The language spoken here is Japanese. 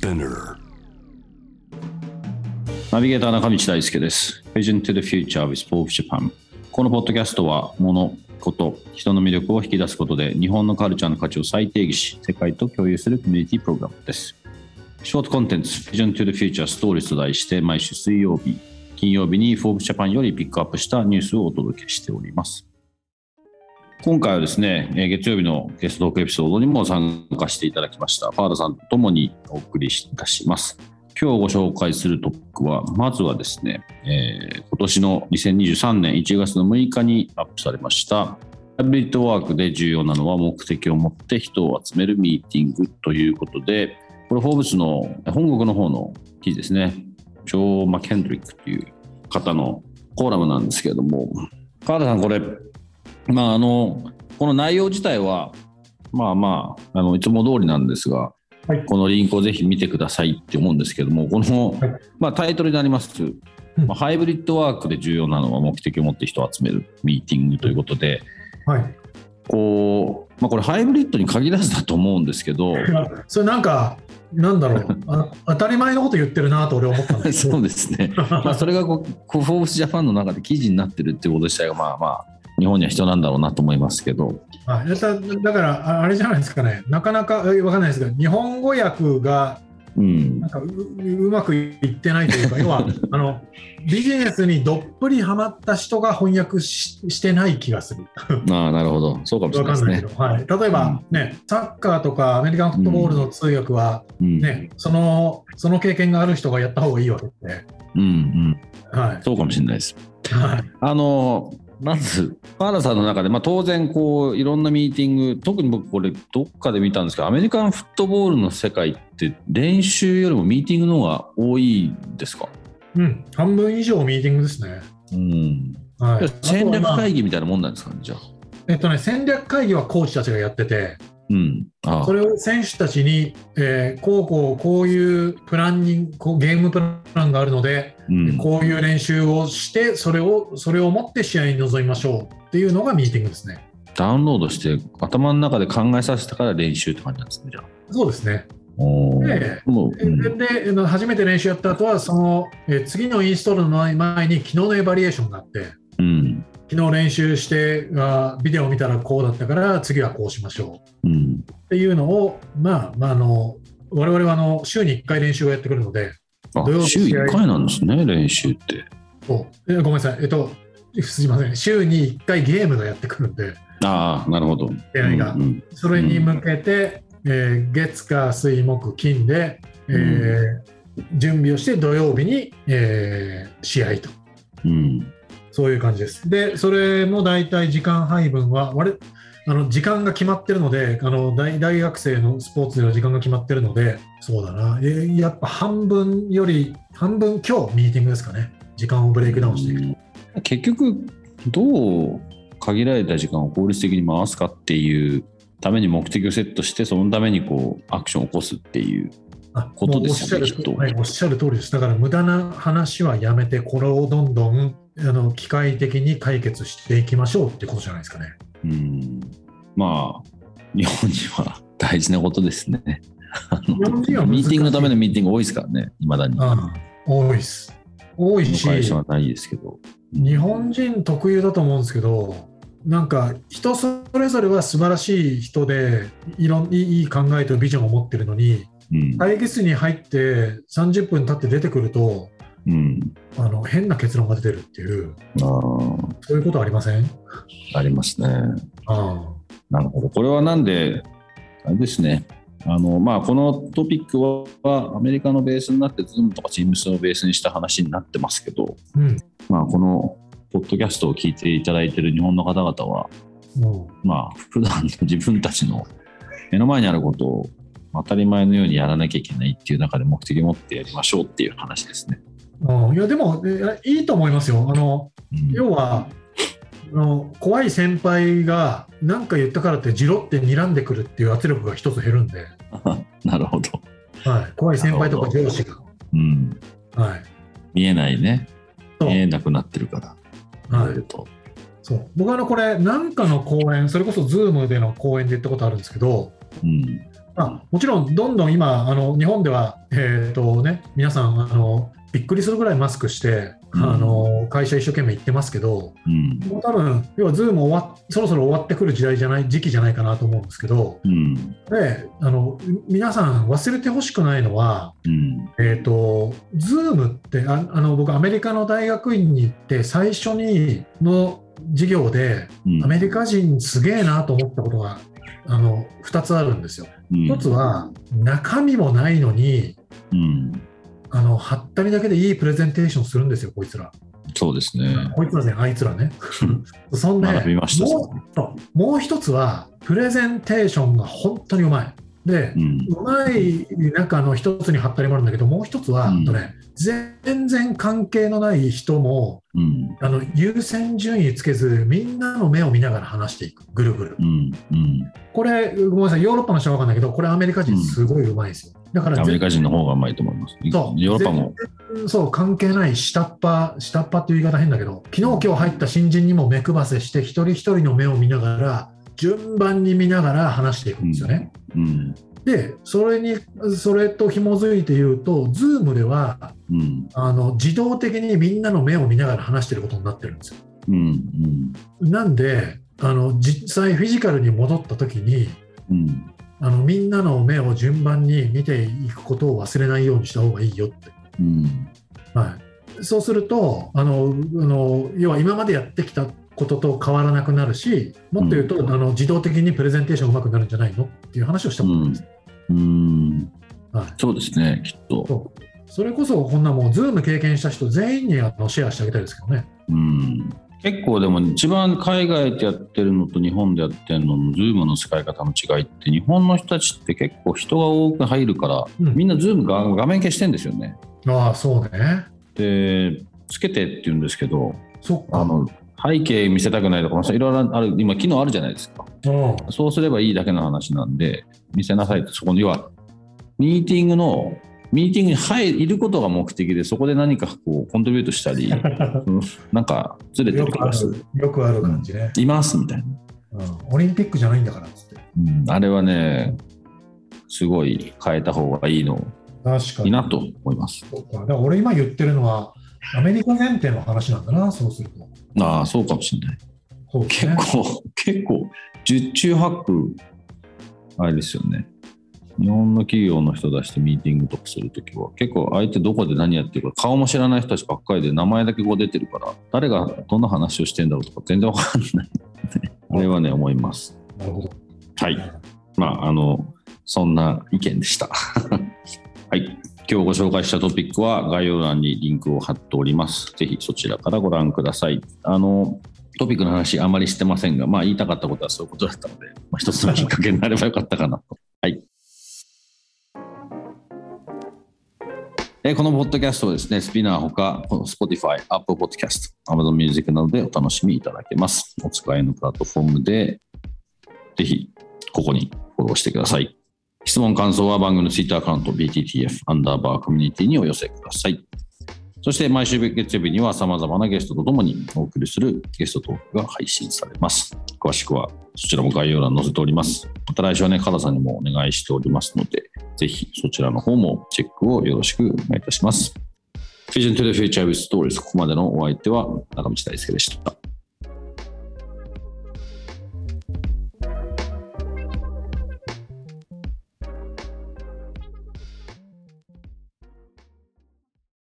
Spinner. ナビゲーター中道大輔です。Vision to the Future with Forbes Japan。このポッドキャストは、物、こと、人の魅力を引き出すことで、日本のカルチャーの価値を再定義し、世界と共有するコミュニティプログラムです。ショートコンテンツ、Vision to the Future Stories と題して、毎週水曜日、金曜日に Forbes Japan よりピックアップしたニュースをお届けしております。今回はですね、月曜日のゲストトークエピソードにも参加していただきました、パーダさんと共にお送りいたします。今日ご紹介するトピックは、まずはですね、えー今年の2023年1月の6日にアップされました、ハイブリッドワークで重要なのは目的を持って人を集めるミーティングということで、これ、フォーブスの本国の方の記事ですね、ジョー・マケンドリックという方のコーラムなんですけれども、川田さん、これ、まあ、あのこの内容自体は、まあまあ、あのいつも通りなんですが、はい。このリンクをぜひ見てくださいって思うんですけども、この、はい。まあ、タイトルになります、まあ、ハイブリッドワークで重要なのは目的を持って人を集めるミーティングということで、はい。こうまあ、これ、ハイブリッドに限らずだと思うんですけど、それなんか、なんだろう。あ、当たり前のこと言ってるなと俺は思ったんですけ そどうですね、まあ、それがこう、フォーブスジャパンの中で記事になってるっていうこと自体が、まあまあ、日本には必要なんだろうなと思いますけど、はいだだから、ああれじゃないですかね、なかなかえわかんないですが、日本語訳がうん。なんかううまくいってないというか、要は あのビジネスにどっぷりハマった人が翻訳ししてない気がする。ああ、なるほど、そうかもしれわないですね。かんないけ。ど、はい、例えば、ね、サッカーとかアメリカンフットボールの通訳は、うん。ねその、その経験がある人がやった方がいいわけで、うんうん、はい。そうかもしれないです。はい。あのまず、パーラさんの中で、まあ、当然こう、いろんなミーティング、特に僕、これ、どっかで見たんですけど、アメリカンフットボールの世界って、練習よりもミーティングの方が多いですか、うん、半分以上ミーティングですね。うん、はい、戦略会議議みたいなもんなんですかね、じゃあ。えっとね、戦略会議はコーチたちがやってて、うん、ああ。それを選手たちに、えーこうこうこういうプランニングこうゲームプランがあるので、うん、こういう練習をしてそれをそれを持って試合に臨みましょう。っていうのがミーティングですね。ダウンロードして、頭の中で考えさせたから練習って感じなんですね、じゃあ。そうですね。ででうん。で初めて練習やった後はその、えー次のインストールの前前に昨日のエバリエーションがあって。うん、昨日練習してあビデオを見たらこうだったから次はこうしましょう。うん、っていうのを、まあ、まあ、あの、我々はあの週に1回練習をやってくるので、あ土曜日週1回なんですね、練習って。そう。えごめんなさい、えっと、すいません、週に1回ゲームがやってくるんで、ああ、なるほど。うんうん。それに向けて、えー月、火、水、木、金で、えー準備をして土曜日に、えー試合と、うんそういう感じです。で、それも大体時間配分は、我々あの時間が決まってるのであの大、大学生のスポーツでは時間が決まってるので、そうだな、えーやっぱ半分より、半分今日ミーティングですかね、時間をブレイクダウンしていくと。結局どう限られた時間を効率的に回すかっていうために目的をセットしてそのためにこうアクションを起こすっていうあことですよねきっとはい、おっしゃる通りです。だから無駄な話はやめて、これをどんどんあの機械的に解決していきましょうってことじゃないですかね。うん。まあ日本人は大事なことですね。ミーティングのためのミーティング多いですからねいまだに。ああ多いです。多いし、会社はないですけど。日本人特有だと思うんですけど、なんか人それぞれは素晴らしい人でいろんいいいい考えとビジョンを持ってるのに、うん。会議室に入って30分経って出てくると、うん。あの変な結論が出てるっていう、あそういうことありません？ーありますね。あなるほど。これはなんで、あれですね、あのまあ、このトピックはアメリカのベースになって、Zoom とか Teams をベースにした話になってますけど、あ、うん。まあ、このポッドキャストを聞いていただいている日本の方々は、もまあ、普段の自分たちの目の前にあることを当たり前のようにやらなきゃいけないっていう中で目的を持ってやりましょうっていう話ですね。ううん。いや、でも、えいいと思いますよ。あの、うん。要は、あの怖い先輩が何か言ったからってじろって睨んでくるっていう圧力が一つ減るんで、なるほど。はい、怖い先輩とか上司が、うん、はい、見えないね。見えなくなってるから。はい。そう。僕はあのこれ何かの講演それこそ Zoom での講演で言ったことあるんですけどうん。まあ、もちろん、どんどん今、あの日本では、えーとね、皆さんあの、びっくりするぐらいマスクして、うんあの会社一生懸命行ってますけど、うん。もう多分要はズーム終わっそろそろ終わってくる時代じゃない時期じゃないかなと思うんですけど、うん。であの皆さん忘れてほしくないのは、うん。えー、とズームってああの僕、アメリカの大学院に行って、最初にの授業で、うんアメリカ人すげえなと思ったことがあの2つあるんですよ。うん一つは中身もないのにうん。あのはったりだけでいいプレゼンテーションするんですよ、こいつら。そうですね。こいつらね、あいつらね。そんで。もうもう一つは、プレゼンテーションが本当にうまい。でう、ん。うまい中の一つにはったりもあるんだけど、もう一つは、うんとね、全然関係のない人もうん。あの優先順位つけず、みんなの目を見ながら話していく、ぐるぐる。うん。うん。ここれ、ごめんなさい、ヨーロッパの人は分かんないけど、これ、アメリカ人すごいうまいですよ。だからアメリカ人の方がうまいと思います。そうヨーロッパも。そう関係ない下っ端、下っ端っていう言い方変だけど、昨日今日入った新人にも目配せして、一人一人の目を見ながら、順番に見ながら話していくんですよね。うん。で、それに、それと紐づいて言うと、Zoom ではうん。あの自動的にみんなの目を見ながら話してることになってるんですよ。うん。なんで、あの実際フィジカルに戻った時に、うん。あのみんなの目を順番に見ていくことを忘れないようにした方がいいよって。うん。はい、そうするとあのあの、要は今までやってきたことと変わらなくなるし、もっと言うと、あの自動的にプレゼンテーションうまくなるんじゃないのっていう話をしたことです。うん。はい、そうですね、きっと。それこそ、こんなもう、ズーム経験した人全員にあのシェアしてあげたいですけどね。うん。結構でも一番海外でやってるのと日本でやってるのの Zoom の使い方の違いって日本の人たちって結構人が多く入るから、うんみんな Zoom が画面消してんですよね。ああ、そうね。でつけてって言うんですけど。あの背景見せたくないとかいろいろある今機能あるじゃないですかうんそうすればいいだけの話なんで見せなさいってそこにはミーティングのミーティングに入ることが目的でそこで何かこうコントリビュートしたり うんなんかずれてる気がするるよくある感じね、いますみたいな、うん。オリンピックじゃないんだからっつって。うん、あれはねすごい変えた方がいいの確かに。いいなと思いますそうかだから俺今言ってるのは、アメリカ前提の話なんだな、そうすると。ああそうかもしれないね。結構、結構、十中八九、あれですよね。日本の企業の人出してミーティングとかするときは、結構相手どこで何やってるか、顔も知らない人たちばっかりで、名前だけこう出てるから、誰がどんな話をしてんだろうとか全然わかんない。あれはね、思います。なるほど。はい。まあ、あの、そんな意見でした。はい。今日ご紹介したトピックは概要欄にリンクを貼っております。ぜひそちらからご覧ください。あの、トピックの話あまりしてませんが、まあ言いたかったことはそういうことだったので、まあ、一つのきっかけになればよかったかなと。えーこのポッドキャストはですね、スピナーほか、この Spotify、Apple Podcast、Amazon Music などでお楽しみいただけます。お使いのプラットフォームで、ぜひ、ここにフォローしてください。質問、感想は番組の Twitter アカウント BTTF アンダーバーコミュニティにお寄せください。そして毎週月曜日には様々なゲストとともにお送りするゲストトークが配信されます。詳しくはそちらも概要欄に載せております。また来週はね、カラさんにもお願いしておりますので、ぜひそちらの方もチェックをよろしくお願いいたします。Vision to the Future with Stories ここまでのお相手は中道大輔でした。